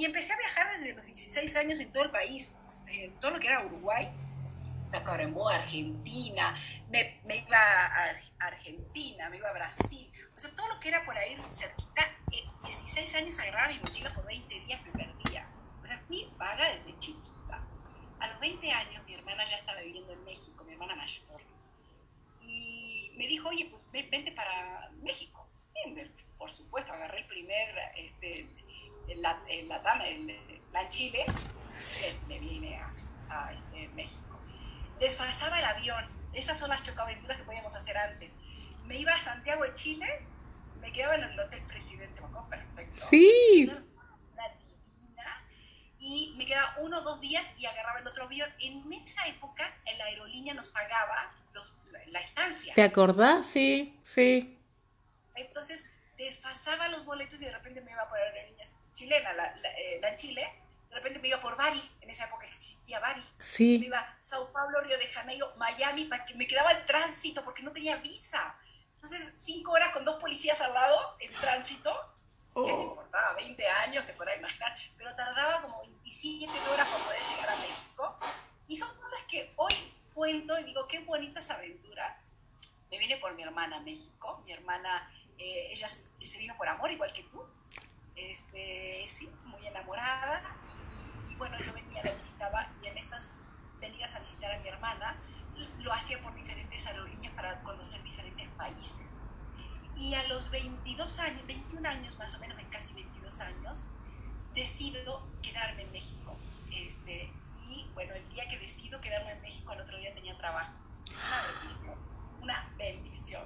Y empecé a viajar desde los 16 años en todo el país, en todo lo que era Uruguay, Tacuarembó, Argentina, me, me, iba a Argentina, me iba a Brasil, o sea, todo lo que era por ahí cerquita, 16 años agarraba mi mochila por 20 días, me perdía. O sea, fui vaga desde chiquita. A los 20 años mi hermana ya estaba viviendo en México, mi hermana mayor. Y me dijo, oye, pues vente para México. Por supuesto, agarré el primer, este, la, la, la, la Chile, me vine a, a este, México desfasaba el avión. Esas son las chocaventuras que podíamos hacer antes. Me iba a Santiago de Chile, me quedaba en el hotel presidente, me acuerdo perfecto. Sí. Una divina. Y me quedaba uno o dos días y agarraba el otro avión. En esa época, la aerolínea nos pagaba los, la, estancia. ¿Te acordás? Sí, sí. Entonces, desfasaba los boletos y de repente me iba por la aerolínea chilena, la, la, eh, la Chile, de repente me iba por Bari, en esa época existía Bari. Sí. Me iba Sao Paulo, Río de Janeiro, Miami, para que me quedaba en tránsito porque no tenía visa. Entonces, cinco horas con dos policías al lado en tránsito, oh. que me importaba 20 años, te podrás imaginar, pero tardaba como 27 horas para poder llegar a México. Y son cosas que hoy cuento y digo, qué bonitas aventuras. Me vine por mi hermana a México, mi hermana, eh, ella se vino por amor, igual que tú. Este, sí, muy enamorada bueno, yo venía, la visitaba y en estas venidas a visitar a mi hermana, lo hacía por diferentes aerolíneas para conocer diferentes países. Y a los 22 años, 21 años más o menos, en casi 22 años, decido quedarme en México. Este, y bueno, el día que decido quedarme en México, al otro día tenía trabajo. Una bendición, una bendición.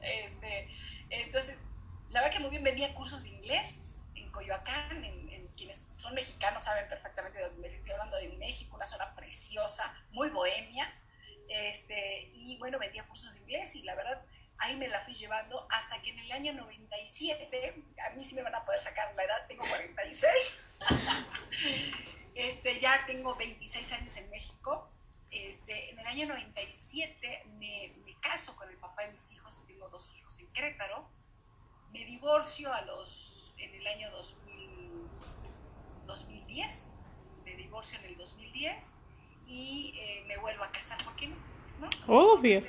Este, entonces, la verdad que muy bien vendía cursos de inglés Coyoacán, en quienes son mexicanos saben perfectamente de dónde estoy hablando de México, una zona preciosa, muy bohemia. Este, y bueno, vendía cursos de inglés y la verdad ahí me la fui llevando hasta que en el año 97, a mí sí me van a poder sacar la edad, tengo 46, este, ya tengo 26 años en México. Este, en el año 97 me, me caso con el papá de mis hijos, tengo dos hijos en Querétaro, me divorcio a los, en el año 2000, 2010, me divorcio en el 2010 y eh, me vuelvo a casar, ¿por qué no? Obvio.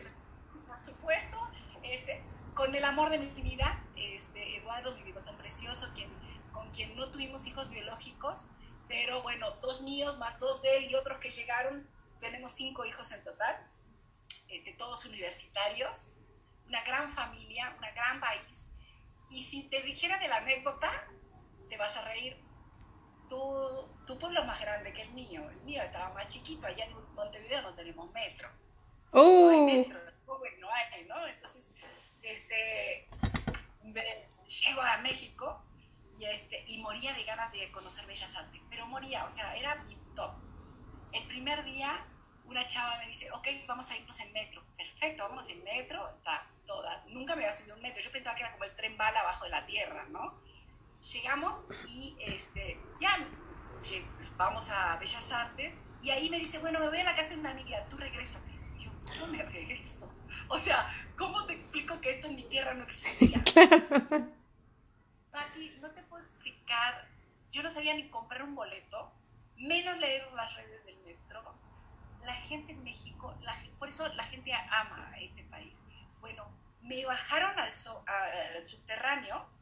Por supuesto, este, con el amor de mi vida, este, Eduardo, mi bigotón precioso, quien, con quien no tuvimos hijos biológicos, pero bueno, dos míos más dos de él y otros que llegaron, tenemos cinco hijos en total, este, todos universitarios, una gran familia, una gran país. Y si te dijera de la anécdota, te vas a reír tu, tu pueblo es más grande que el mío. El mío estaba más chiquito. Allá en Montevideo no tenemos metro. Oh. No hay metro, no hay, ¿no? Entonces, este, llego a México y, este, y moría de ganas de conocer Bellas Artes. Pero moría, o sea, era mi top. El primer día, una chava me dice, ok, vamos a irnos en metro. Perfecto, vamos en metro, está toda. Nunca me había subido un metro. Yo pensaba que era como el tren bala abajo de la tierra, ¿no? llegamos y este, ya vamos a Bellas Artes y ahí me dice, bueno, me voy a la casa de una amiga, tú regresas. Y yo, ¿cómo me regreso? O sea, ¿cómo te explico que esto en mi tierra no existía? Pati, no te puedo explicar, yo no sabía ni comprar un boleto, menos leer las redes del metro. La gente en México, la, por eso la gente ama a este país. Bueno, me bajaron al, al subterráneo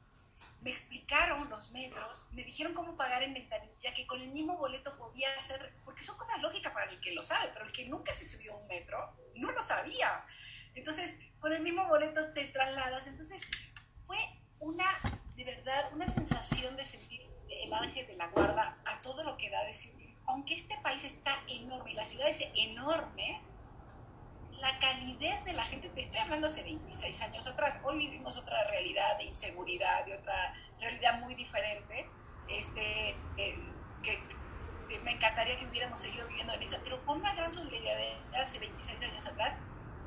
me explicaron los metros, me dijeron cómo pagar en ventanilla, que con el mismo boleto podía hacer, porque son cosas lógicas para el que lo sabe, pero el que nunca se subió a un metro no lo sabía. Entonces, con el mismo boleto te trasladas. Entonces, fue una, de verdad, una sensación de sentir el ángel de la guarda a todo lo que da decir, aunque este país está enorme y la ciudad es enorme, la calidez de la gente, te estoy hablando hace 26 años atrás, hoy vivimos otra realidad de inseguridad, de otra realidad muy diferente, este, eh, que, me encantaría que hubiéramos seguido viviendo en esa, pero con una gran solidaridad de hace 26 años atrás,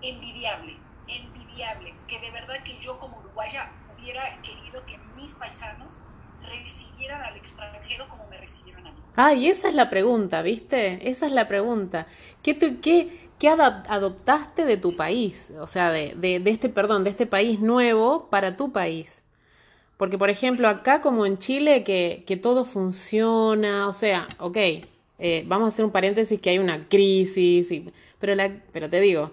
envidiable, envidiable, que de verdad que yo como uruguaya hubiera querido que mis paisanos recibieran al extranjero como me recibieron a mí. Ah, y esa es la pregunta, ¿viste? Esa es la pregunta. ¿Qué, qué, qué adoptaste de tu país? O sea, de, de, de, este, perdón, de este país nuevo para tu país. Porque, por ejemplo, acá como en Chile, que, que todo funciona, o sea, ok, eh, vamos a hacer un paréntesis que hay una crisis, pero, la, pero te digo,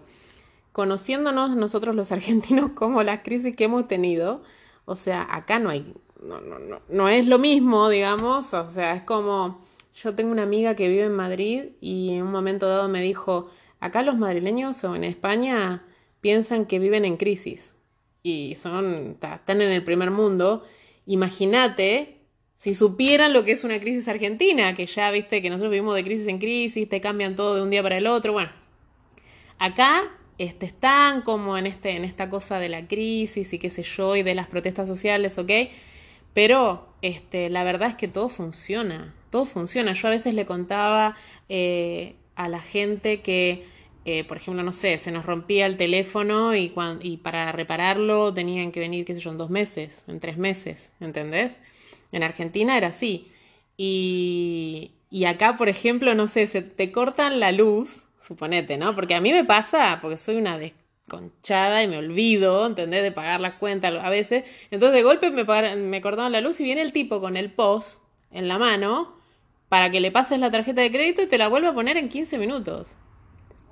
conociéndonos nosotros los argentinos como las crisis que hemos tenido, o sea, acá no hay, no, no, no, no es lo mismo, digamos, o sea, es como, yo tengo una amiga que vive en Madrid y en un momento dado me dijo, acá los madrileños o en España piensan que viven en crisis y son, están en el primer mundo. Imagínate si supieran lo que es una crisis argentina, que ya viste que nosotros vivimos de crisis en crisis, te cambian todo de un día para el otro. Bueno, acá este, están como en, este, en esta cosa de la crisis y qué sé yo, y de las protestas sociales, ¿ok? Pero este, la verdad es que todo funciona, todo funciona. Yo a veces le contaba eh, a la gente que eh, por ejemplo, no sé, se nos rompía el teléfono y, y para repararlo tenían que venir, qué sé yo, en dos meses, en tres meses, ¿entendés? En Argentina era así. Y, y acá, por ejemplo, no sé, se te cortan la luz, suponete, ¿no? Porque a mí me pasa, porque soy una desconchada y me olvido, ¿entendés? De pagar las cuentas a veces. Entonces de golpe me, me cortaron la luz y viene el tipo con el POS en la mano para que le pases la tarjeta de crédito y te la vuelva a poner en 15 minutos.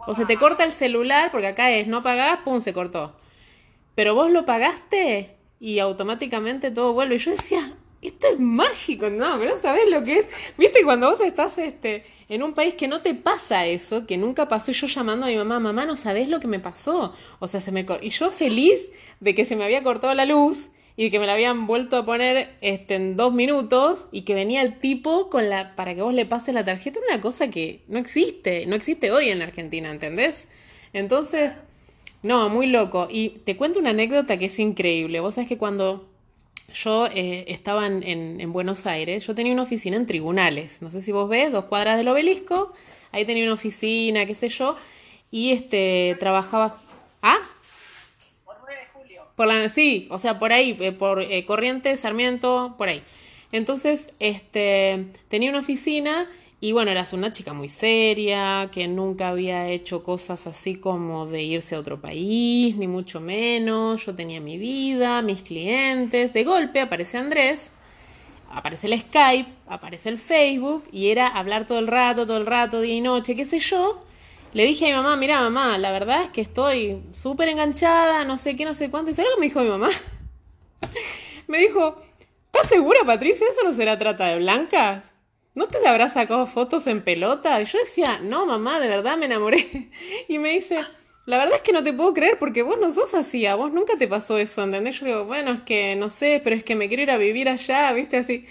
O se te corta el celular, porque acá es no pagás, pum, se cortó. Pero vos lo pagaste y automáticamente todo vuelve. Y yo decía, esto es mágico, no, pero sabes lo que es. Viste, cuando vos estás este, en un país que no te pasa eso, que nunca pasó, y yo llamando a mi mamá, mamá, no sabés lo que me pasó. O sea, se me Y yo feliz de que se me había cortado la luz y que me la habían vuelto a poner este, en dos minutos y que venía el tipo con la para que vos le pases la tarjeta, una cosa que no existe, no existe hoy en Argentina, ¿entendés? Entonces, no, muy loco. Y te cuento una anécdota que es increíble. Vos sabés que cuando yo eh, estaba en, en, Buenos Aires, yo tenía una oficina en tribunales. No sé si vos ves, dos cuadras del obelisco. Ahí tenía una oficina, qué sé yo. Y este, trabajaba... ¿Ah? Por la, sí, o sea, por ahí, eh, por eh, Corrientes, Sarmiento, por ahí. Entonces, este, tenía una oficina y bueno, eras una chica muy seria, que nunca había hecho cosas así como de irse a otro país, ni mucho menos. Yo tenía mi vida, mis clientes. De golpe aparece Andrés, aparece el Skype, aparece el Facebook y era hablar todo el rato, todo el rato, día y noche, qué sé yo. Le dije a mi mamá, mira mamá, la verdad es que estoy súper enganchada, no sé qué, no sé cuánto. ¿Y sabes lo que me dijo mi mamá? me dijo, ¿estás segura Patricia? ¿Eso no será trata de blancas? ¿No te habrás sacado fotos en pelota? Y yo decía, no mamá, de verdad me enamoré. y me dice, la verdad es que no te puedo creer porque vos no sos así, a vos nunca te pasó eso, ¿entendés? Yo digo, bueno, es que no sé, pero es que me quiero ir a vivir allá, ¿viste? Así.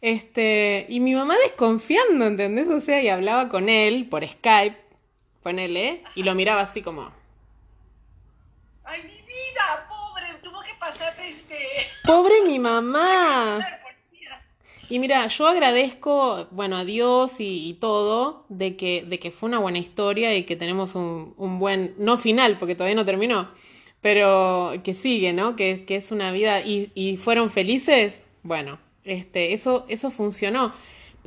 Este, y mi mamá desconfiando, ¿entendés? O sea, y hablaba con él por Skype ponele, y lo miraba así como... ¡Ay, mi vida! ¡Pobre! Tuvo que pasar este... ¡Pobre mi mamá! Y mira, yo agradezco, bueno, a Dios y, todo, de que, de que fue una buena historia y que tenemos un, buen, no final, porque todavía no terminó, pero que sigue, ¿no? Que, que es una vida y, y, fueron felices. Bueno, este, eso, eso funcionó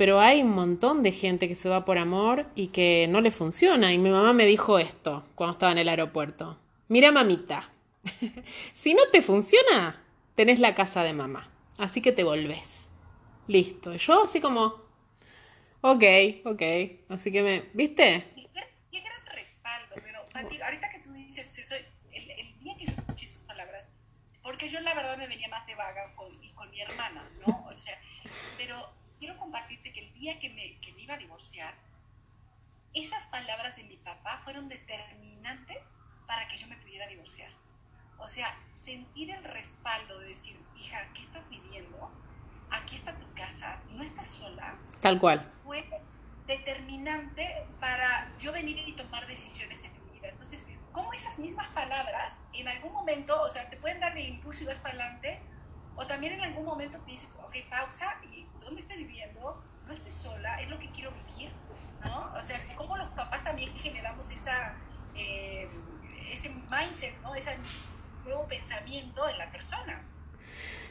pero hay un montón de gente que se va por amor y que no le funciona. Y mi mamá me dijo esto cuando estaba en el aeropuerto. Mira, mamita, si no te funciona, tenés la casa de mamá. Así que te volvés. Listo. Yo así como, ok, ok. Así que me, ¿viste? Qué, gran respaldo. Pero, ahorita que tú dices eso, el, el, día que yo escuché esas palabras, porque yo la verdad me venía más de vaga con, con mi hermana, ¿no? O sea, pero quiero compartirte que el día que me, que me iba a divorciar, esas palabras de mi papá fueron determinantes para que yo me pudiera divorciar. O sea, sentir el respaldo de decir, hija, ¿qué estás viviendo? Aquí está tu casa, no estás sola. Tal cual. Fue determinante para yo venir y tomar decisiones en mi vida. Entonces, ¿cómo esas mismas palabras en algún momento, o sea, te pueden dar el impulso y vas para adelante? O también en algún momento te dices, ok, pausa y ¿dónde estoy viviendo? No estoy sola, es lo que quiero vivir, ¿no? O sea, cómo los papás también generamos esa, eh, ese mindset, ¿no? Ese nuevo pensamiento en la persona.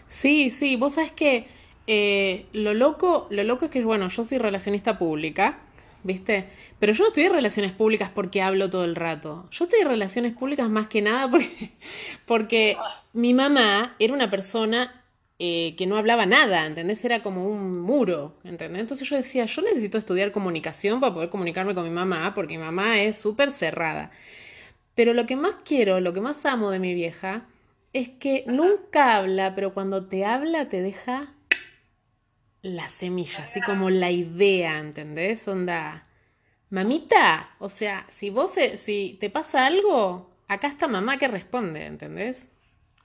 Sí, sí, vos sabes que eh, lo loco, lo loco es que, bueno, yo soy relacionista pública, ¿viste? Pero yo no estoy en relaciones públicas porque hablo todo el rato. Yo estoy en relaciones públicas más que nada porque, porque mi mamá era una persona eh, que no hablaba nada, ¿entendés? Era como un muro, ¿entendés? Entonces yo decía, yo necesito estudiar comunicación para poder comunicarme con mi mamá, porque mi mamá es súper cerrada. Pero lo que más quiero, lo que más amo de mi vieja, es que nunca habla, pero cuando te habla te deja la semilla, así como la idea, ¿entendés? Onda, mamita, o sea, si vos, si te pasa algo, acá está mamá que responde, ¿entendés?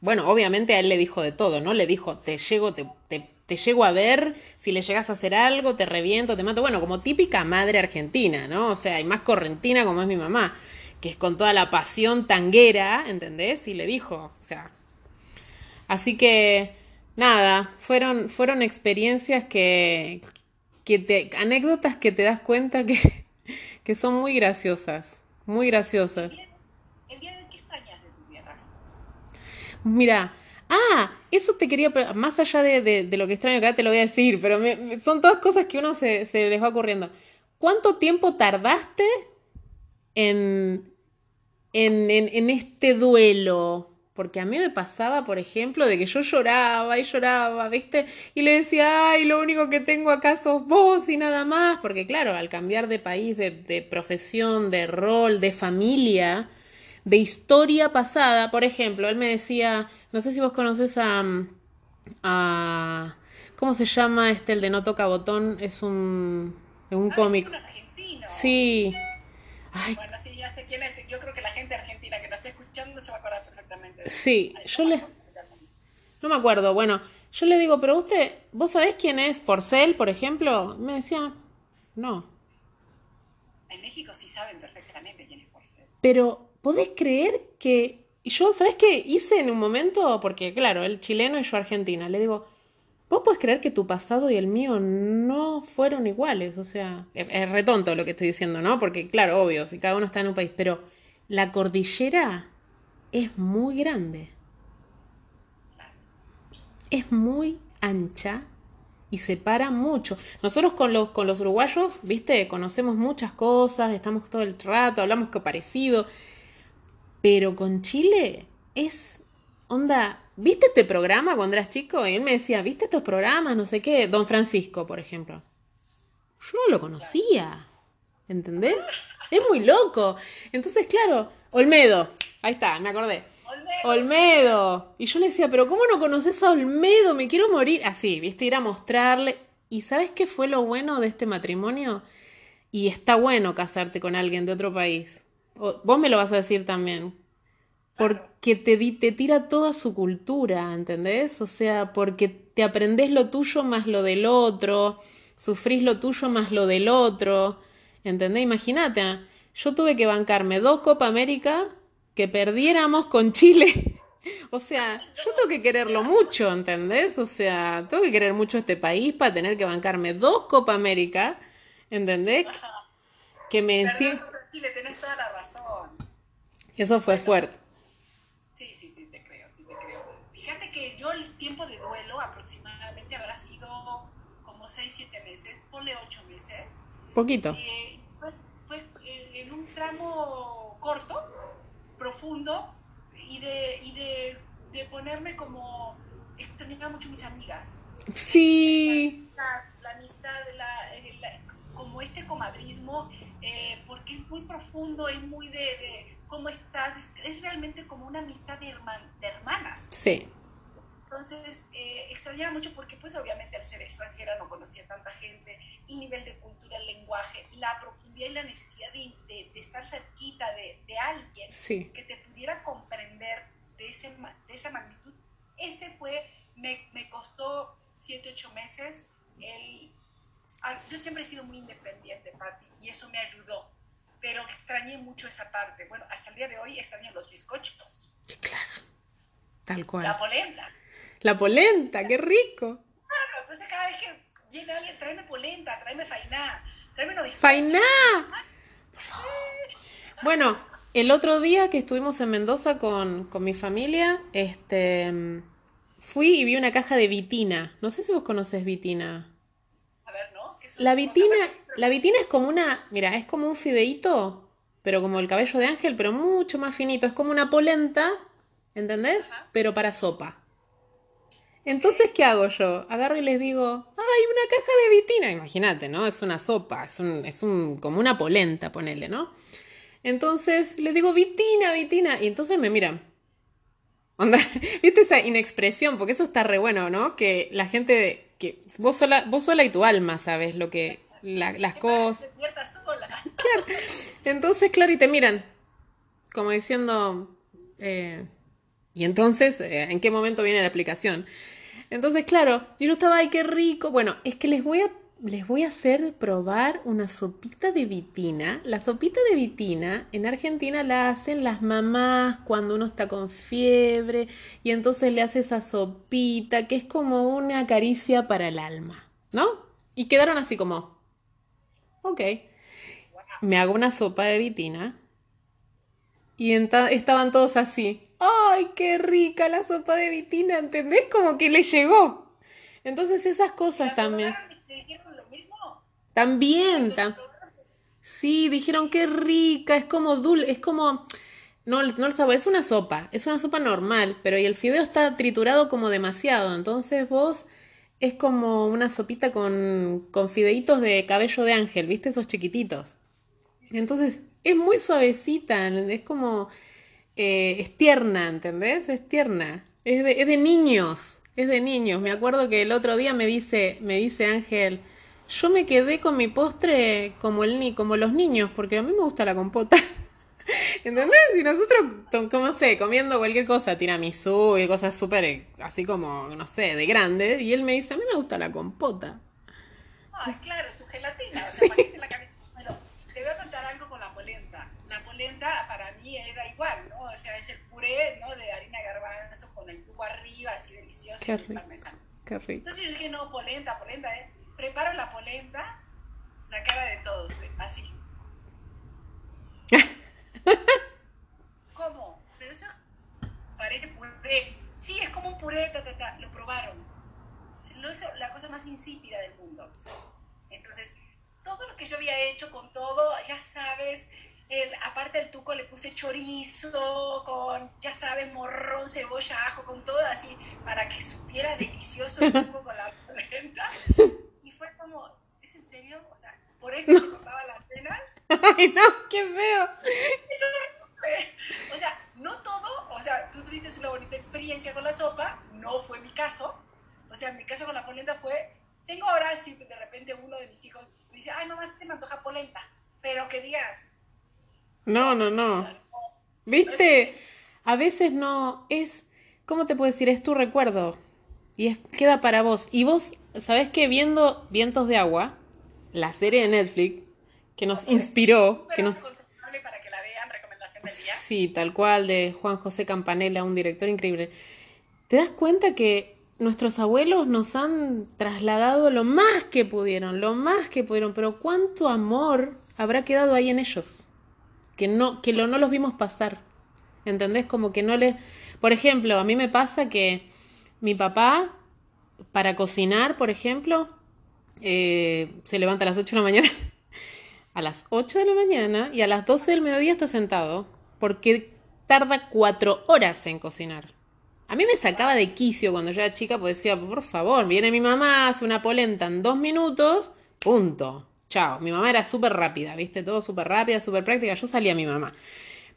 Bueno, obviamente a él le dijo de todo, ¿no? Le dijo, te llego, te, te, llego a ver, si le llegas a hacer algo, te reviento, te mato. Bueno, como típica madre argentina, ¿no? O sea, y más correntina como es mi mamá, que es con toda la pasión tanguera, ¿entendés? Y le dijo, o sea. Así que, nada, fueron, fueron experiencias que, que te, anécdotas que te das cuenta que, que son muy graciosas, muy graciosas. Mira, ah, eso te quería, más allá de, lo que extraño acá te lo voy a decir, pero son todas cosas que uno se, se les va ocurriendo. ¿Cuánto tiempo tardaste en, en, en, este duelo? Porque a mí me pasaba, por ejemplo, de que yo lloraba y lloraba, ¿viste? Y le decía, ay, lo único que tengo acá sos vos y nada más. Porque claro, al cambiar de país, de, de profesión, de rol, de familia, de historia pasada. Por ejemplo, él me decía, no sé si vos conoces a, a ¿cómo se llama este el de No toca botón? Es un un ah, cómico. Sí. Bueno, sí, ya sé quién es. Yo creo que la gente argentina que nos está escuchando se va a acordar. Sí, yo le No me acuerdo. Bueno, yo le digo, pero usted, ¿vos sabés quién es Porcel, por ejemplo? Me decía, no. En México sí saben perfectamente quién es Porcel. Pero ¿podés creer que yo, ¿sabes qué hice en un momento? Porque claro, el chileno y yo argentina, le digo, ¿vos podés creer que tu pasado y el mío no fueron iguales? O sea, es, retonto lo que estoy diciendo, ¿no? Porque claro, obvio, si cada uno está en un país, pero la cordillera es muy grande. Es muy ancha y separa mucho. Nosotros con los, con los uruguayos, viste, conocemos muchas cosas, estamos todo el rato, hablamos que parecido. Pero con Chile es onda. ¿Viste este programa cuando eras chico? Y él me decía, ¿viste estos programas? No sé qué. Don Francisco, por ejemplo. Yo no lo conocía. ¿Entendés? Es muy loco. Entonces, claro, Olmedo. Ahí está, me acordé. Olmedo. Olmedo. Y yo le decía, pero ¿cómo no conoces a Olmedo? Me quiero morir. Así, viste, ir a mostrarle. ¿Y sabes qué fue lo bueno de este matrimonio? Y está bueno casarte con alguien de otro país vos me lo vas a decir también, porque te, te tira toda su cultura, ¿entendés? O sea, porque te aprendés lo tuyo más lo del otro, sufrís lo tuyo más lo del otro, ¿entendés? Imagínate, yo tuve que bancarme dos Copa América que perdiéramos con Chile. O sea, yo tengo que quererlo mucho, ¿entendés? O sea, tengo que querer mucho este país para tener que bancarme dos Copa América, ¿entendés? Que me le tenés toda la razón. Eso fue fuerte. Sí, sí, sí, te creo, sí te creo. Fíjate que yo el tiempo de duelo aproximadamente habrá sido como 6, 7 meses, ponle 8 meses. Poquito. Eh, fue, eh, en un tramo corto, profundo, y de, y de, de ponerme como... Extrañaba mucho mis amigas. Sí. La, amistad, la, la, como este comadrismo eh, porque es muy profundo, es muy de, cómo estás, es, realmente como una amistad de, de hermanas. Sí. Entonces, eh, extrañaba mucho porque pues obviamente al ser extranjera no conocía tanta gente, el nivel de cultura, el lenguaje, la profundidad y la necesidad de, de, estar cerquita de, de alguien que te pudiera comprender de, ese, de esa magnitud. Ese fue, me, me costó siete, ocho meses el Ah, yo siempre he sido muy independiente, Patti, y eso me ayudó, pero extrañé mucho esa parte. Bueno, hasta el día de hoy extrañé los bizcochos. Claro, tal cual. La polenta. La polenta, qué rico. Claro, entonces cada vez que viene alguien, tráeme polenta, tráeme fainá, tráeme bizcochos. ¡Fainá! Por favor. Bueno, el otro día que estuvimos en Mendoza con, con mi familia, este, fui y vi una caja de vitina. No sé si vos conoces vitina. La vitina, la vitina es como una, mira, es como un fideíto, pero como el cabello de ángel, pero mucho más finito. Es como una polenta, ¿entendés? Pero para sopa. Entonces, ¿qué hago yo? Agarro y les digo, ¡ay, una caja de vitina! Imagínate, ¿no? Es una sopa, es un, es un, como una polenta, ponele, ¿no? Entonces les digo, Vitina, Vitina. Y entonces me miran. ¿Viste esa inexpresión? Porque eso está re bueno, ¿no? Que la gente, que vos sola, vos sola y tu alma sabes lo que, las cosas. Claro. Entonces, claro, y te miran. Como diciendo, eh, y entonces, eh, ¿en qué momento viene la aplicación? Entonces, claro, yo estaba, ay, qué rico. Bueno, es que les voy a les voy a hacer probar una sopita de vitina. La sopita de vitina en Argentina la hacen las mamás cuando uno está con fiebre y entonces le hace esa sopita que es como una caricia para el alma, ¿no? Y quedaron así como, ok, me hago una sopa de vitina y estaban todos así, ay, qué rica la sopa de vitina, ¿entendés? Como que le llegó. Entonces esas cosas también. También, sí, dijeron qué rica, es como dulce, es como, no, no lo sabe, es una sopa, es una sopa normal, pero y el fideo está triturado como demasiado, entonces vos es como una sopita con, con fideitos de cabello de ángel, ¿viste? Esos chiquititos. Entonces, es muy suavecita, es como, eh, es tierna, ¿entendés? Es tierna, es de, es de niños, es de niños. Me acuerdo que el otro día me dice, me dice Ángel, yo me quedé con mi postre como, el, como los niños, porque a mí me gusta la compota. ¿Entendés? Y nosotros, como sé, comiendo cualquier cosa, tiramisú y cosas súper, eh, así como, no sé, de grande, y él me dice, a mí me gusta la compota. Ah, claro, su gelatina, o sea, parece la Bueno, te voy a contar algo con la polenta. Polenta para mí era igual, ¿no? O sea, es el puré, ¿no? De harina garbanzo con el tubo arriba, así delicioso, Qué rico. parmesano. Qué rico. Entonces yo dije, no, polenta, polenta, ¿eh? preparo la polenta, la cara de todos, así. ¿Cómo? Pero eso parece puré. Sí, es como un puré, ta, ta, ta. lo probaron. Lo hizo la cosa más insípida del mundo. Entonces, todo lo que yo había hecho con todo, ya sabes, el, aparte del tuco le puse chorizo, con, ya sabes, morrón, cebolla, ajo, con todo así, para que supiera delicioso el tuco con la polenta fue como, ¿es en serio? O sea, por eso se cortaba las cenas. Ay, no, qué feo. Eso. O sea, no todo, o sea, tú tuviste una bonita experiencia con la sopa, no fue mi caso. O sea, mi caso con la polenta fue, tengo ahora, si de repente uno de mis hijos me dice, ay, nomás se me antoja polenta, pero que digas. No, no, no. ¿Viste? A veces no, es, ¿cómo te puedo decir? Es tu recuerdo. Y es, queda para vos. Y vos ¿sabes qué? Viendo Vientos de Agua, la serie de Netflix, que nos inspiró, que nos... Para que la vean, recomendación del día. Sí, tal cual, de Juan José Campanella, un director increíble. ¿Te das cuenta que nuestros abuelos nos han trasladado lo más que pudieron, lo más que pudieron, pero cuánto amor habrá quedado ahí en ellos? Que no, que lo, no los vimos pasar. ¿Entendés? Como que no les... Por ejemplo, a mí me pasa que mi papá para cocinar, por ejemplo, eh, se levanta a las 8 de la mañana, a las 8 de la mañana y a las 12 del mediodía está sentado porque tarda cuatro horas en cocinar. A mí me sacaba de quicio cuando yo era chica, porque decía, por favor, viene mi mamá, hace una polenta en dos minutos, punto. Chao. Mi mamá era súper rápida, ¿viste? Todo súper rápida, súper práctica. Yo salía a mi mamá.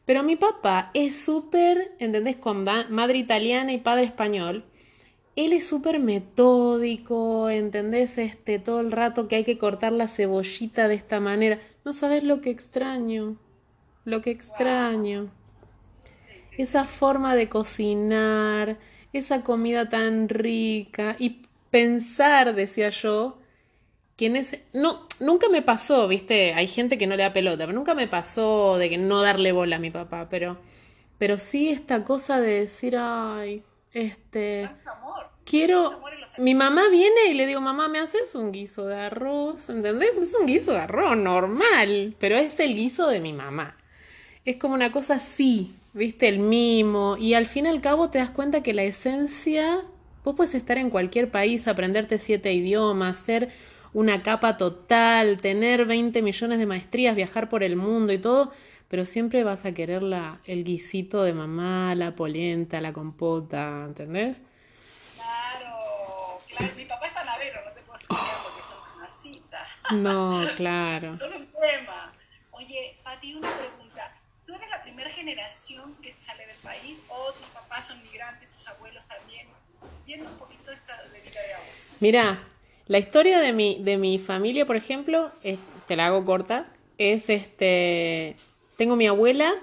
Pero mi papá es súper, ¿entendés? Con madre italiana y padre español él es súper metódico, ¿entendés? Este, todo el rato que hay que cortar la cebollita de esta manera. No sabes lo que extraño, lo que extraño. Esa forma de cocinar, esa comida tan rica y pensar, decía yo, No, nunca me pasó, viste, hay gente que no le da pelota, pero nunca me pasó de que no darle bola a mi papá, pero, pero sí esta cosa de decir, ay, este quiero... Mi mamá viene y le digo, mamá, ¿me haces un guiso de arroz? ¿Entendés? Es un guiso de arroz normal, pero es el guiso de mi mamá. Es como una cosa así, ¿viste? El mimo. Y al fin y al cabo te das cuenta que la esencia... Vos puedes estar en cualquier país, aprenderte siete idiomas, ser una capa total, tener 20 millones de maestrías, viajar por el mundo y todo, pero siempre vas a querer la, el guisito de mamá, la polenta, la compota, ¿entendés? Claro, mi papá es panadero, no te puedo explicar porque son una cita. No, claro. Solo un tema. Oye, Pati, una pregunta. ¿Tú eres la primera generación que sale del país o tus papás son migrantes, tus abuelos también? Viendo un poquito esta de vida de ahora. Mira, la historia de mi, de mi familia, por ejemplo, te la hago corta, es este, tengo mi abuela,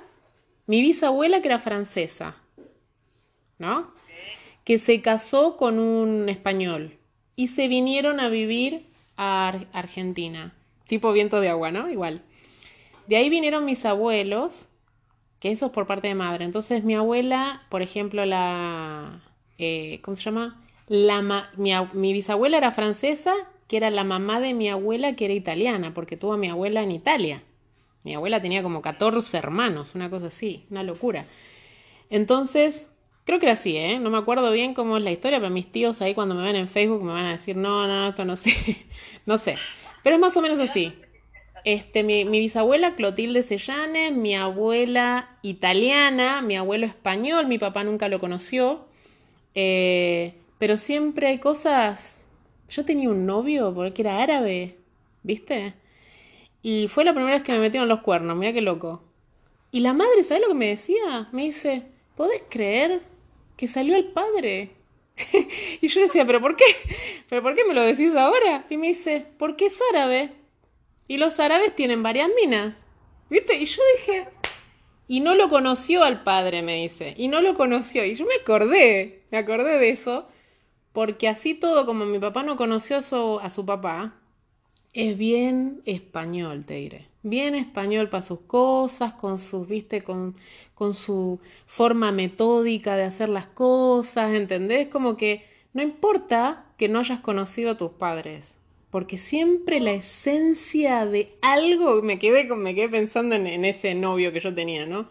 mi bisabuela que era francesa, ¿no? Que se casó con un español y se vinieron a vivir a Ar- Argentina, tipo viento de agua, ¿no? Igual. De ahí vinieron mis abuelos, que eso es por parte de madre. Entonces mi abuela, por ejemplo, la... eh, ¿Cómo se llama? La ma- mi, ab- mi bisabuela era francesa, que era la mamá de mi abuela, que era italiana, porque tuvo a mi abuela en Italia. Mi abuela tenía como 14 hermanos, una cosa así, una locura. Entonces, creo que era así, ¿eh? No me acuerdo bien cómo es la historia, pero mis tíos ahí cuando me ven en Facebook me van a decir, no, no, no, esto no sé, no sé. Pero es más o menos así. Este, mi, mi bisabuela Clotilde Sellanes, mi abuela italiana, mi abuelo español, mi papá nunca lo conoció. Eh, pero siempre hay cosas. Yo tenía un novio porque era árabe, ¿viste? Y fue la primera vez que me metieron los cuernos, mira qué loco. Y la madre, ¿sabes lo que me decía? Me dice, ¿podés creer que salió el padre? y yo decía, ¿pero por qué? ¿Pero por qué me lo decís ahora? Y me dice, porque es árabe. Y los árabes tienen varias minas. ¿Viste? Y yo dije, y no lo conoció al padre, me dice. Y no lo conoció. Y yo me acordé, me acordé de eso. Porque así todo, como mi papá no conoció a su, a su papá, es bien español, te diré. Bien español para sus cosas, con sus, viste, con, con su forma metódica de hacer las cosas, ¿entendés? Como que no importa que no hayas conocido a tus padres, porque siempre la esencia de algo, me quedé, me quedé pensando en, en ese novio que yo tenía, ¿no?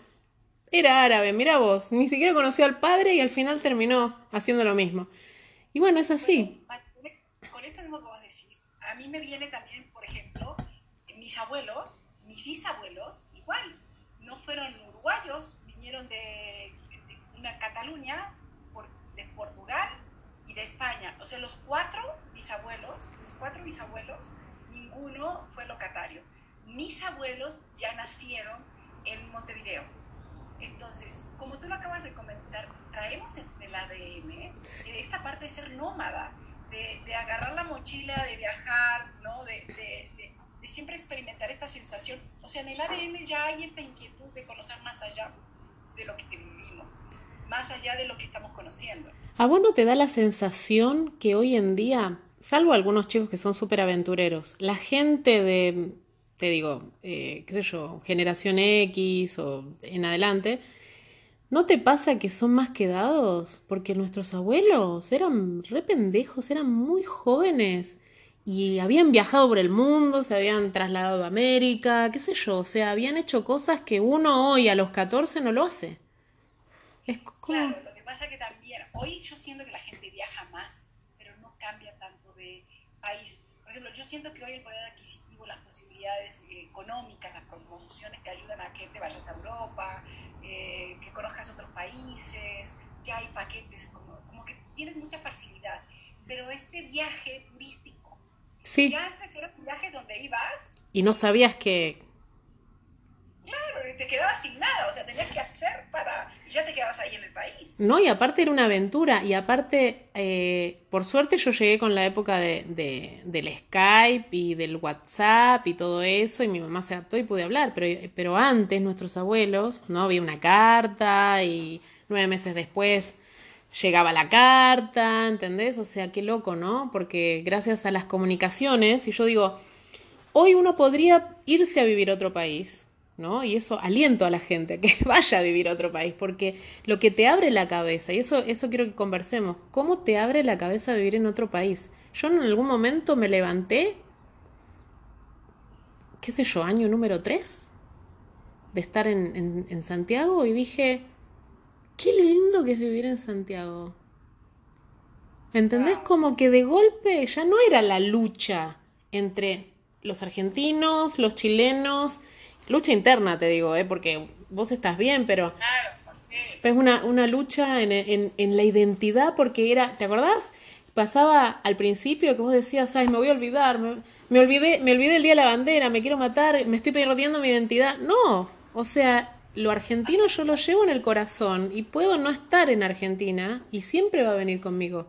Era árabe, mira vos, ni siquiera conoció al padre y al final terminó haciendo lo mismo. Y bueno, es así. Con esto mismo que vos decís, a mí me viene también, por ejemplo, mis abuelos, mis bisabuelos, igual, no fueron uruguayos, vinieron de, de una Cataluña, por- de Portugal y de España. O sea, los cuatro bisabuelos, mis cuatro bisabuelos, ninguno fue locatario. Mis abuelos ya nacieron en Montevideo. Entonces, como tú lo acabas de comentar, traemos en el ADN eh, esta parte de ser nómada, de, de agarrar la mochila, de viajar, ¿no? de, de- de- de siempre experimentar esta sensación. O sea, en el ADN ya hay esta inquietud de conocer más allá de lo que vivimos, más allá de lo que estamos conociendo. ¿A vos no te da la sensación que hoy en día, salvo algunos chicos que son súper aventureros, la gente de, te digo, eh, qué sé yo, generación X o en adelante, ¿no te pasa que son más quedados? Porque nuestros abuelos eran re pendejos, eran muy jóvenes y habían viajado por el mundo, se habían trasladado a América, qué sé yo, o sea, habían hecho cosas que uno hoy a los 14 no lo hace. Es como... Claro, lo que pasa que también, hoy yo siento que la gente viaja más, pero no cambia tanto de país. Por ejemplo, yo siento que hoy el poder adquisitivo, las posibilidades eh, económicas, las promociones te ayudan a que te vayas a Europa, eh, que conozcas otros países, ya hay paquetes, como, como que tienes mucha facilidad. Pero este viaje turístico, Sí. ya antes era un viaje donde ibas, Y no sabías que... te quedabas sin nada, o sea, tenías que hacer para, ya te quedabas ahí en el país. No, y aparte era una aventura. Y aparte, eh, por suerte yo llegué con la época de, de- del Skype y del WhatsApp y todo eso, y mi mamá se adaptó y pude hablar. Pero, pero antes, nuestros abuelos, ¿no? Había una carta y nueve meses después llegaba la carta, ¿entendés? O sea, qué loco, ¿no? Porque gracias a las comunicaciones, y yo digo, hoy uno podría irse a vivir a otro país, ¿no? Y eso aliento a la gente a que vaya a vivir a otro país, porque lo que te abre la cabeza, y eso, eso quiero que conversemos, ¿cómo te abre la cabeza vivir en otro país? Yo en algún momento me levanté, qué sé yo, año número 3 de estar en, en- en Santiago y dije, qué lindo que es vivir en Santiago. ¿Entendés? Como que de golpe ya no era la lucha entre los argentinos, los chilenos, lucha interna te digo, ¿eh? porque vos estás bien, pero Claro, sí. es una, una lucha en, en- en la identidad porque era, ¿te acordás? pasaba al principio que vos decías, ay, me voy a olvidar, me, olvidé, me olvidé el día de la bandera, me quiero matar, me estoy perdiendo mi identidad. No, o sea, lo argentino yo lo llevo en el corazón y puedo no estar en Argentina y siempre va a venir conmigo.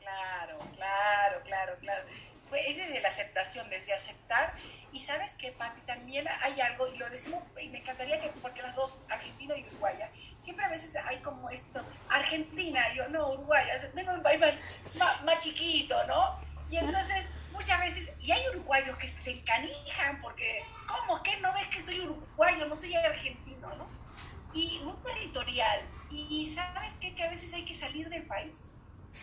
Claro, claro, claro, claro. Pues ese es de la aceptación, desde aceptar. Y sabes que, Pati, también hay algo, y lo decimos, y me encantaría que, porque las dos, Argentina y Uruguaya, siempre a veces hay como esto, Argentina, yo no, Uruguay, vengo de un país más, chiquito, ¿no? Y entonces muchas veces, y hay uruguayos que se encanijan porque, ¿cómo? ¿Qué no ves que soy uruguayo? No soy argentino, ¿no? Y muy territorial. Y sabes qué? Que a veces hay que salir del país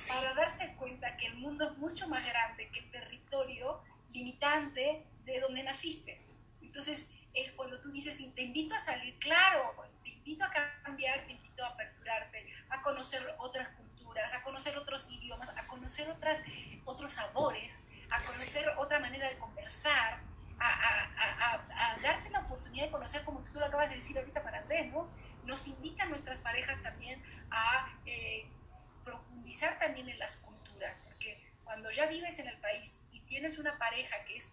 para darse cuenta que el mundo es mucho más grande que el territorio limitante de donde naciste. Entonces, es cuando tú dices, te invito a salir, claro, invito a cambiar, te invito a aperturarte, a conocer otras culturas, a conocer otros idiomas, a conocer otras, otros sabores, a conocer otra manera de conversar, a, a, a, darte la oportunidad de conocer, como tú lo acabas de decir ahorita para Andrés, ¿no? Nos invita a nuestras parejas también a eh, profundizar también en las culturas, porque cuando ya vives en el país y tienes una pareja que es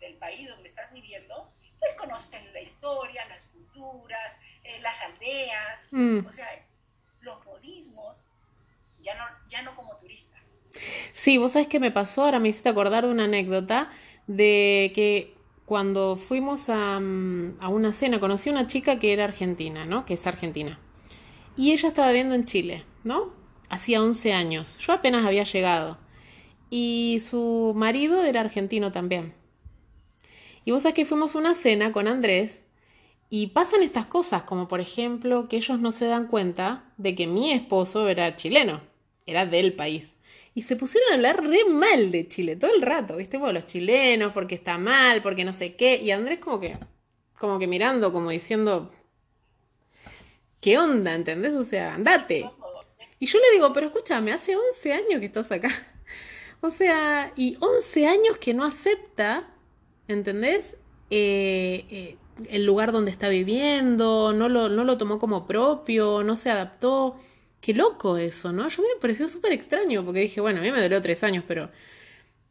del país donde estás viviendo, pues conocen la historia, las culturas, eh, las aldeas, mm. o sea, los modismos, ya no, ya no como turista. Sí, vos sabés qué me pasó, ahora me hiciste acordar de una anécdota de que cuando fuimos a, mm, a una cena conocí a una chica que era argentina, ¿no? Que es argentina. Y ella estaba viviendo en Chile, ¿no? Hacía 11 años. Yo apenas había llegado. Y su marido era argentino también. Y vos sabés que fuimos a una cena con Andrés y pasan estas cosas, como por ejemplo que ellos no se dan cuenta de que mi esposo era chileno, era del país. Y se pusieron a hablar re mal de Chile todo el rato, ¿viste? Bueno, los chilenos, porque está mal, porque no sé qué. Y Andrés como que, como que mirando, como diciendo, ¿qué onda? ¿Entendés? O sea, andate. Y yo le digo, pero escúchame, hace 11 años que estás acá. O sea, y 11 años que no acepta ¿entendés? Eh, eh, el lugar donde está viviendo, no lo, no lo tomó como propio, no se adaptó. Qué loco eso, ¿no? Yo me pareció súper extraño porque dije, bueno, a mí me duró tres años, pero,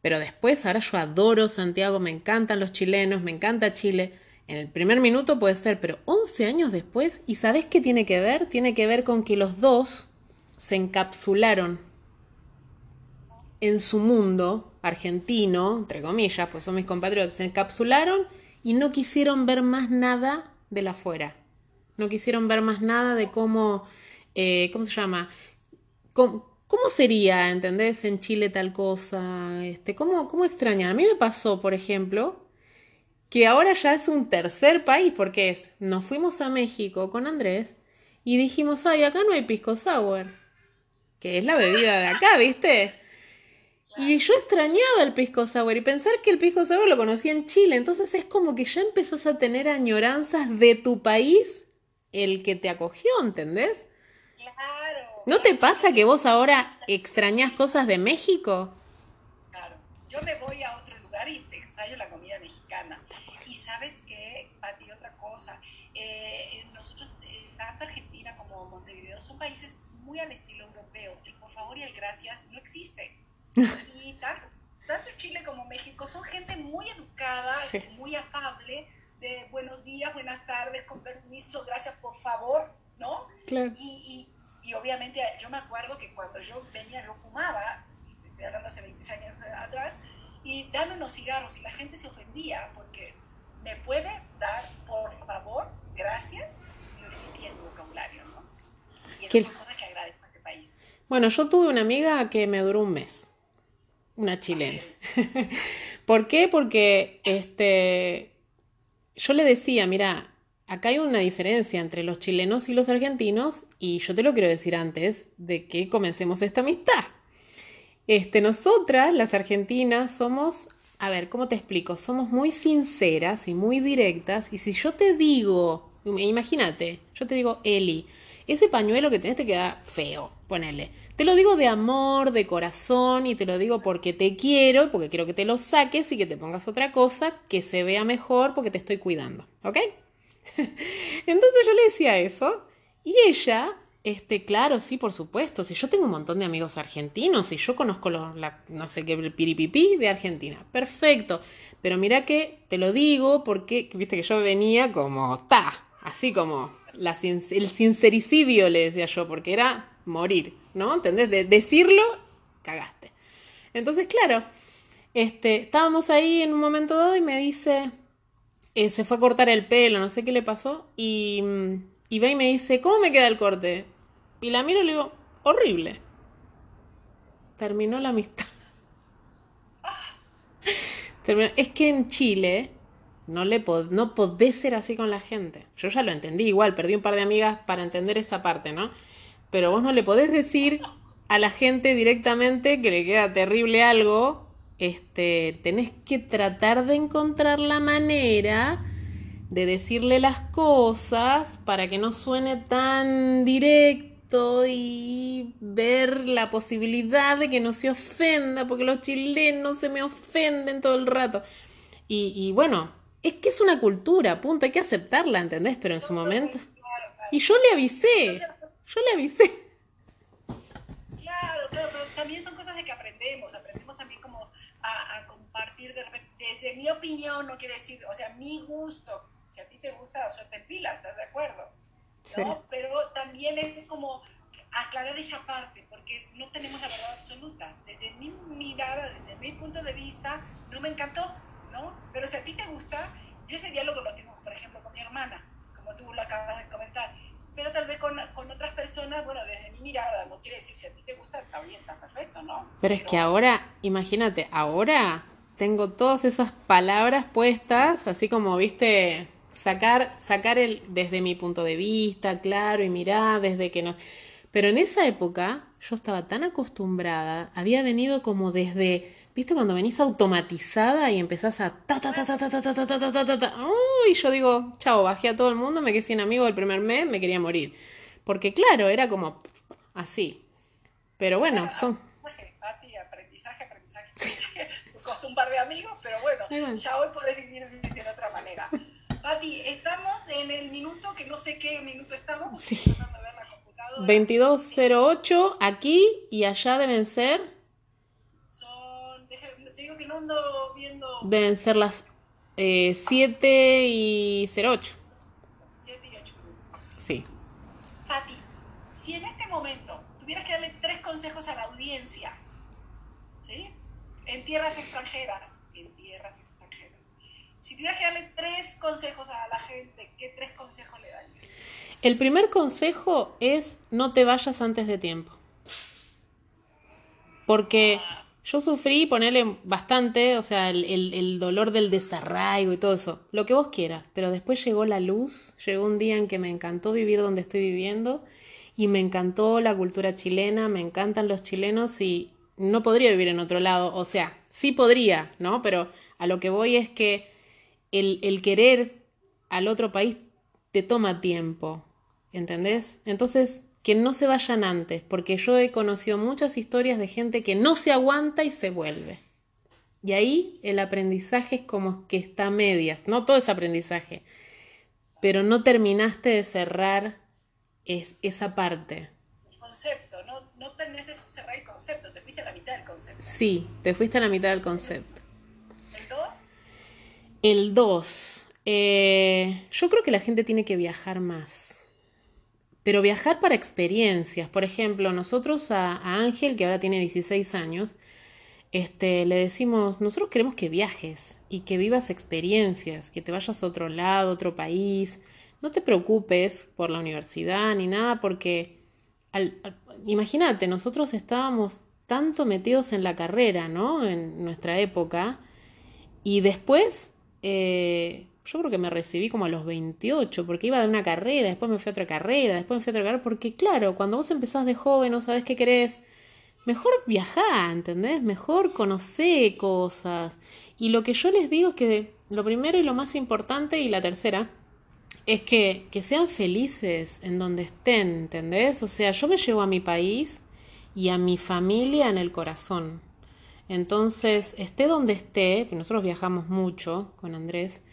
pero después ahora yo adoro Santiago, me encantan los chilenos, me encanta Chile. En el primer minuto puede ser, pero 11 años después, ¿y sabés qué tiene que ver? Tiene que ver con que los dos se encapsularon en su mundo argentino, entre comillas, pues son mis compatriotas, se encapsularon y no quisieron ver más nada de la afuera. No quisieron ver más nada de cómo, eh, ¿cómo se llama? ¿Cómo, sería, entendés, en Chile tal cosa? Este, ¿cómo, ¿Cómo extrañar? A mí me pasó, por ejemplo, que ahora ya es un tercer país, porque es, nos fuimos a México con Andrés y dijimos, ay, acá no hay pisco sour, que es la bebida de acá, ¿viste? Y yo extrañaba el pisco sour y pensar que el pisco sour lo conocía en Chile, entonces es como que ya empezás a tener añoranzas de tu país, el que te acogió, ¿entendés? Claro. ¿No te pasa que vos ahora extrañas cosas de México? Claro. Yo me voy a otro lugar y te extraño la comida mexicana. Y sabes qué, Pati, otra cosa. Eh, nosotros, eh, tanto Argentina como Montevideo, son países muy al estilo europeo. El por favor y el gracias no existe. Y tanto, Chile como México son gente muy educada, muy afable, de buenos días, buenas tardes, con permiso, gracias, por favor, ¿no? Y, y, obviamente yo me acuerdo que cuando yo venía, yo fumaba, estoy hablando hace 20 años atrás, y dame unos cigarros y la gente se ofendía porque me puede dar, por favor, gracias, no existía el vocabulario, ¿no? Y esas son cosas que agradezco a este país. Bueno, yo tuve una amiga que me duró un mes una chilena. ¿Por qué? Porque este, yo le decía, mira, acá hay una diferencia entre los chilenos y los argentinos y yo te lo quiero decir antes de que comencemos esta amistad. Este, nosotras, las argentinas, somos, a ver, ¿cómo te explico? Somos muy sinceras y muy directas y si yo te digo, imagínate, yo te digo, Eli, ese pañuelo que tenés te queda feo, ponele. Te lo digo de amor, de corazón y te lo digo porque te quiero, porque quiero que te lo saques y que te pongas otra cosa que se vea mejor porque te estoy cuidando, ¿ok? Entonces yo le decía eso y ella Este, claro, sí, por supuesto. Si yo tengo un montón de amigos argentinos y yo conozco los, no sé qué, el piripipí de Argentina. Perfecto. Pero mira que te lo digo porque, viste que yo venía como, ta, así como el sincericidio le decía yo, porque era morir, ¿no? ¿Entendés? De decirlo, cagaste. Entonces, claro, este, estábamos ahí en un momento dado y me dice, eh, se fue a cortar el pelo, no sé qué le pasó, y, y ve y me dice, ¿cómo me queda el corte? Y la miro y le digo, horrible. Terminó la amistad. Es que en Chile no, le no podés ser así con la gente. Yo ya lo entendí igual, perdí un par de amigas para entender esa parte, ¿no? Pero vos no le podés decir a la gente directamente que le queda terrible algo. Este, tenés que tratar de encontrar la manera de decirle las cosas para que no suene tan directo y ver la posibilidad de que no se ofenda, porque los chilenos se me ofenden todo el rato. Y, y bueno, es que es una cultura, punto, hay que aceptarla, ¿entendés? Pero en su momento... Y yo le avisé, yo le avisé. Claro, pero también son cosas de que aprendemos, aprendemos también como a, compartir de repente, desde mi opinión, no quiere decir, o sea, mi gusto, si a ti te gusta, suerte en pila, ¿estás de acuerdo? ¿No? Pero también es como aclarar esa parte, porque no tenemos la verdad absoluta. Desde mi mirada, desde mi punto de vista, no me encantó, ¿no? Pero si a ti te gusta, yo ese diálogo lo tengo, por ejemplo, con mi hermana, como tú lo acabas de comentar, pero tal vez con, con otras personas, bueno, desde mi mirada, no quiere decir si a ti te gusta, está bien, está perfecto, ¿no? Pero, es que ahora, imagínate, ahora tengo todas esas palabras puestas, así como, viste, sacar, sacar el desde mi punto de vista, claro, y mirar desde que no. Pero en esa época yo estaba tan acostumbrada, había venido como desde ¿Viste cuando venís automatizada y empezás a ta ta ta ta ta ta ta ta ta ta ta ta Uy, yo digo, chao, bajé a todo el mundo, me quedé sin amigos el primer mes, me quería morir. Porque claro, era como así. Pero bueno, son... Aprendizaje, aprendizaje, aprendizaje. Costó un par de amigos, pero bueno, ya hoy podés vivir de otra manera. Pati, estamos en el minuto, que no sé qué minuto estamos. Sí. 22.08 aquí y allá deben ser Deben ser las 7 eh, y 08. 7 y 8 minutos. Sí. Pati, si en este momento tuvieras que darle tres consejos a la audiencia, ¿sí? En tierras extranjeras, en tierras extranjeras. Si tuvieras que darle tres consejos a la gente, ¿qué tres consejos le darías? El primer consejo es no te vayas antes de tiempo. Porque ah. Yo sufrí ponerle bastante, o sea, el, dolor del desarraigo y todo eso, lo que vos quieras, pero después llegó la luz, llegó un día en que me encantó vivir donde estoy viviendo y me encantó la cultura chilena, me encantan los chilenos y no podría vivir en otro lado, o sea, sí podría, ¿no? Pero a lo que voy es que el, el querer al otro país te toma tiempo, ¿entendés? Entonces que no se vayan antes, porque yo he conocido muchas historias de gente que no se aguanta y se vuelve. Y ahí el aprendizaje es como que está a medias, no todo es aprendizaje, pero no terminaste de cerrar es, esa parte. El concepto, no, no terminaste de cerrar el concepto, te fuiste a la mitad del concepto. Sí, te fuiste a la mitad del concepto. ¿El 2? El 2. Eh, yo creo que la gente tiene que viajar más pero viajar para experiencias. Por ejemplo, nosotros a, Ángel, que ahora tiene 16 años, este, le decimos, nosotros queremos que viajes y que vivas experiencias, que te vayas a otro lado, otro país. No te preocupes por la universidad ni nada, porque imagínate, nosotros estábamos tanto metidos en la carrera, ¿no? En nuestra época, y después eh, yo creo que me recibí como a los 28, porque iba de una carrera, después me fui a otra carrera, después me fui a otra carrera, porque claro, cuando vos empezás de joven, no sabes qué querés, mejor viajar, ¿entendés? Mejor conocer cosas. Y lo que yo les digo es que lo primero y lo más importante, y la tercera, es que, que sean felices en donde estén, ¿entendés? O sea, yo me llevo a mi país y a mi familia en el corazón. Entonces, esté donde esté, que nosotros viajamos mucho con Andrés,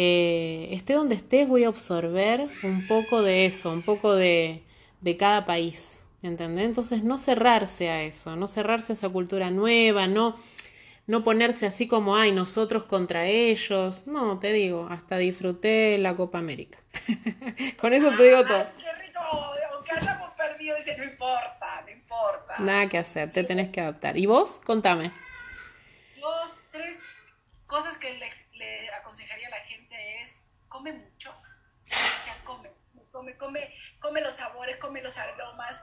eh, esté donde estés, voy a absorber un poco de eso, un poco de, de cada país, ¿entendés? Entonces no cerrarse a eso, no cerrarse a esa cultura nueva, no, no ponerse así como, ay, nosotros contra ellos. No, te digo, hasta disfruté la Copa América. Con eso te digo todo. ¡Qué rico! Aunque hayamos perdido, dice, no importa, no importa. Nada que hacer, te tenés que adaptar. ¿Y vos? Contame. Dos, tres cosas que le, le aconsejaría a la gente es, come mucho. O sea, come, come, come, come los sabores, come los aromas,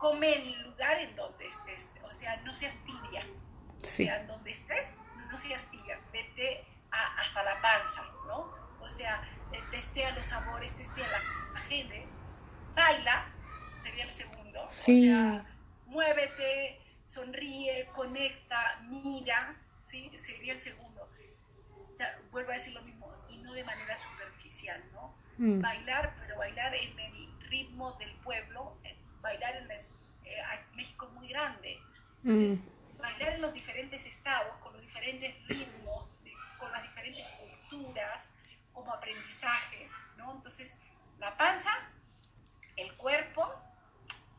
come el lugar en donde estés. O sea, no seas tibia. O sea, donde estés, no seas tibia. Vete a- hasta la panza, ¿no? O sea, testea los sabores, testea la gente. Baila, sería el segundo. Sí. O sea, muévete, sonríe, conecta, mira, ¿sí? Sería el segundo. Vuelvo a decir lo mismo, y no de manera superficial, ¿no? Mm. Bailar, pero bailar en el ritmo del pueblo, eh, bailar en el... eh, México es muy grande, entonces Mm. bailar en los diferentes estados, con los diferentes ritmos, con las diferentes culturas, como aprendizaje, ¿no? Entonces, la panza, el cuerpo,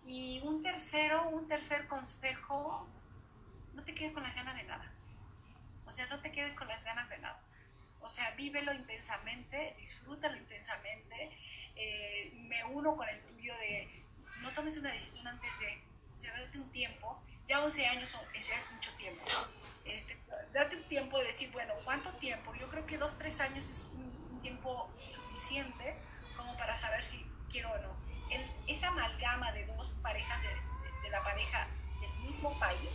y un tercero, un tercer consejo, no te quedes con las ganas de nada. O sea, no te quedes con las ganas de nada. O sea, vívelo intensamente, disfrútalo intensamente. Eh, me uno con el tuyo de no tomes una decisión antes de, o sea, date un tiempo. Ya 11 años son, ese es mucho tiempo. Este, date un tiempo de decir, bueno, ¿cuánto tiempo? Yo creo que dos, tres años es un, un tiempo suficiente como para saber si quiero o no. El, esa amalgama de dos parejas, de, de- de la pareja del mismo país,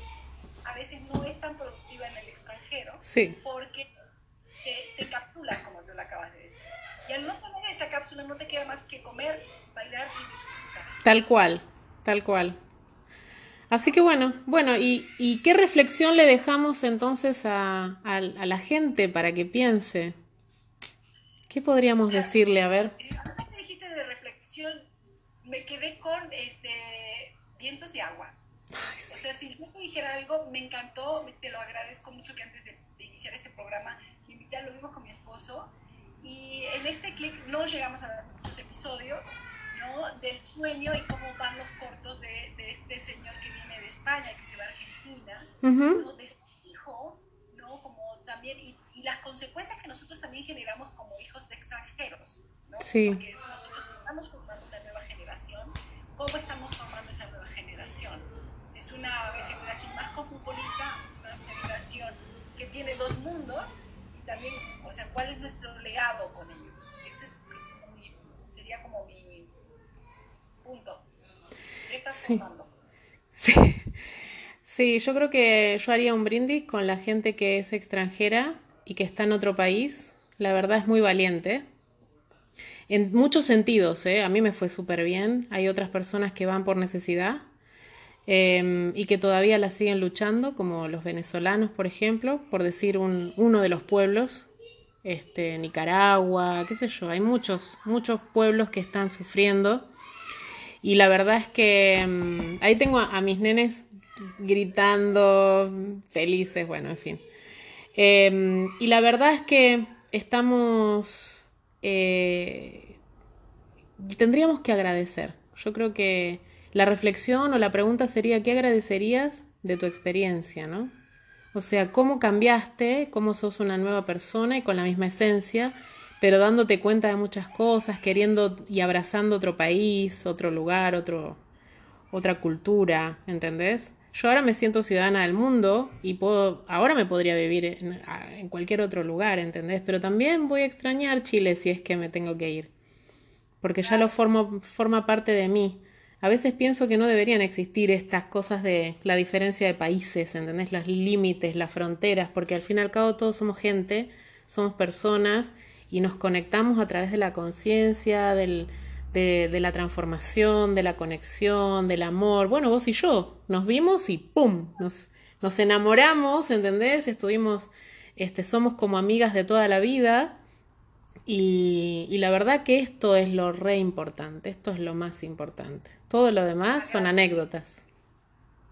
a veces no es tan productiva en el extranjero Sí, porque te, te capsula, como tú lo acabas de decir. Y al no tener esa cápsula no te queda más que comer, bailar y disfrutar. tal cual, tal cual. Así que bueno, bueno, ¿y, y qué reflexión le dejamos entonces a, a- a la gente para que piense? ¿Qué podríamos decirle? A ver. Eh, Ahorita que dijiste de reflexión, me quedé con este vientos de agua. O sea, si yo te dijera algo, me encantó, te lo agradezco mucho que antes de, de iniciar este programa invité, lo vimos con mi esposo y en este clic no llegamos a ver muchos episodios, ¿no? Del sueño y cómo van los cortos de, de este señor que viene de España, que se va a Argentina, Ujú, ¿no? de su hijo, ¿no? Como también, y, y las consecuencias que nosotros también generamos como hijos de extranjeros, ¿no? Sí. Porque nosotros estamos formando una nueva generación, ¿cómo estamos formando esa nueva generación? Es una generación más cosmopolita, una generación que tiene dos mundos, también, o sea, ¿cuál es nuestro legado con ellos? Ese es como mi- sería como mi punto. ¿Qué estás Sí. Sí. Sí, yo creo que yo haría un brindis con la gente que es extranjera y que está en otro país. La verdad es muy valiente. En muchos sentidos, ¿eh? A mí me fue súper bien. Hay otras personas que van por necesidad eh, y que todavía la siguen luchando, como los venezolanos, por ejemplo, por decir un, uno de los pueblos, este, Nicaragua, qué sé yo. Hay muchos, muchos pueblos que están sufriendo. Y la verdad es que mm, ahí tengo a, mis nenes gritando, felices, bueno, en fin. Eh, y la verdad es que estamos... eh, tendríamos que agradecer. Yo creo que la reflexión o la pregunta sería, ¿qué agradecerías de tu experiencia, no? O sea, cómo cambiaste, cómo sos una nueva persona y con la misma esencia, pero dándote cuenta de muchas cosas, queriendo y abrazando otro país, otro lugar, otro, otra cultura, ¿entendés? Yo ahora me siento ciudadana del mundo y puedo, ahora me podría vivir en, en cualquier otro lugar, ¿entendés? Pero también voy a extrañar Chile si es que me tengo que ir, porque ya lo formo, forma parte de mí. A veces pienso que no deberían existir estas cosas de la diferencia de países, ¿entendés? Los límites, las fronteras, porque al fin y al cabo todos somos gente, somos personas y nos conectamos a través de la conciencia, de, la transformación, de la conexión, del amor. Bueno, vos y yo nos vimos y ¡pum! Nos, nos enamoramos, ¿entendés? Estuvimos, este, somos como amigas de toda la vida. Y la verdad que esto es lo re importante, esto es lo más importante. Todo lo demás son anécdotas.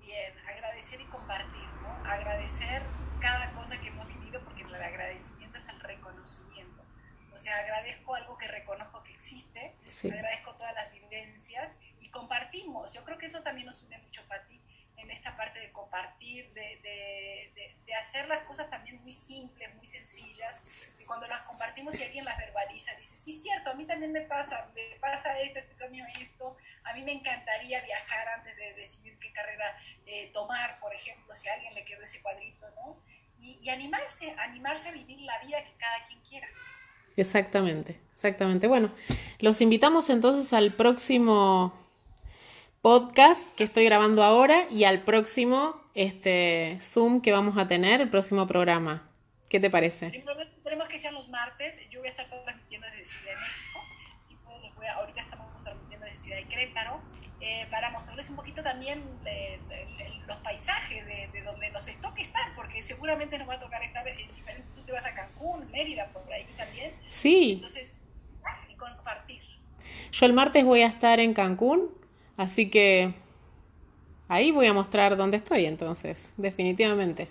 Bien, agradecer y compartir, ¿no? Agradecer cada cosa que hemos vivido porque el agradecimiento está el reconocimiento. O sea, agradezco algo que reconozco que existe. Agradezco todas las vivencias y compartimos. Yo creo que eso también nos une mucho, Pati, en esta parte de compartir, de, de, de, hacer las cosas también muy simples, muy sencillas. Y cuando las compartimos y alguien las verbaliza, dice, sí, cierto, a mí también me pasa, me pasa esto, este camino esto. A mí me encantaría viajar antes de decidir qué carrera eh, tomar, por ejemplo, si a alguien le quedó ese cuadrito, ¿no? Y, y animarse, animarse a vivir la vida que cada quien quiera. Exactamente, exactamente. Bueno, los invitamos entonces al próximo podcast que estoy grabando ahora y al próximo este Zoom que vamos a tener, el próximo programa. ¿Qué te parece? Esperemos que sean los martes. Yo voy a estar transmitiendo desde Ciudad de México. Si les voy a, ahorita estamos transmitiendo desde Ciudad de Querétaro. Eh, para mostrarles un poquito también los paisajes de, de, donde nos toca estar, porque seguramente nos va a tocar estar en diferentes te vas a Cancún, Mérida, por ahí también. Sí. Entonces, y compartir. Yo el martes voy a estar en Cancún, así que ahí voy a mostrar dónde estoy entonces, definitivamente.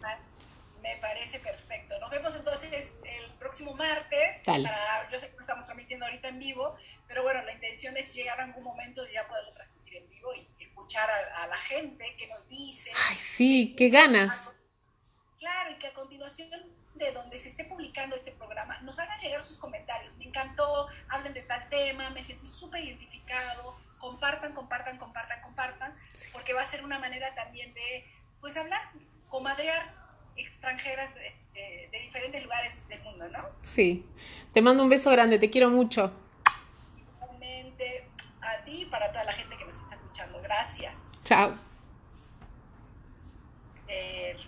Me parece perfecto. Nos vemos entonces el próximo martes. Para, yo sé que no estamos transmitiendo ahorita en vivo, pero bueno, la intención es llegar a algún momento de ya poderlo transmitir en vivo y escuchar a, a la gente que nos dice. Ay, sí, qué ganas. Claro, y que a continuación de donde se esté publicando este programa, nos hagan llegar sus comentarios. Me encantó, hablen de tal tema, me sentí súper identificado compartan, compartan, compartan, compartan, porque va a ser una manera también de, pues, hablar, comadrear extranjeras de, de, diferentes lugares del mundo, ¿no? Sí. Te mando un beso grande, te quiero mucho. Igualmente a ti y para toda la gente que nos está escuchando. Gracias. Chao. Perfecto.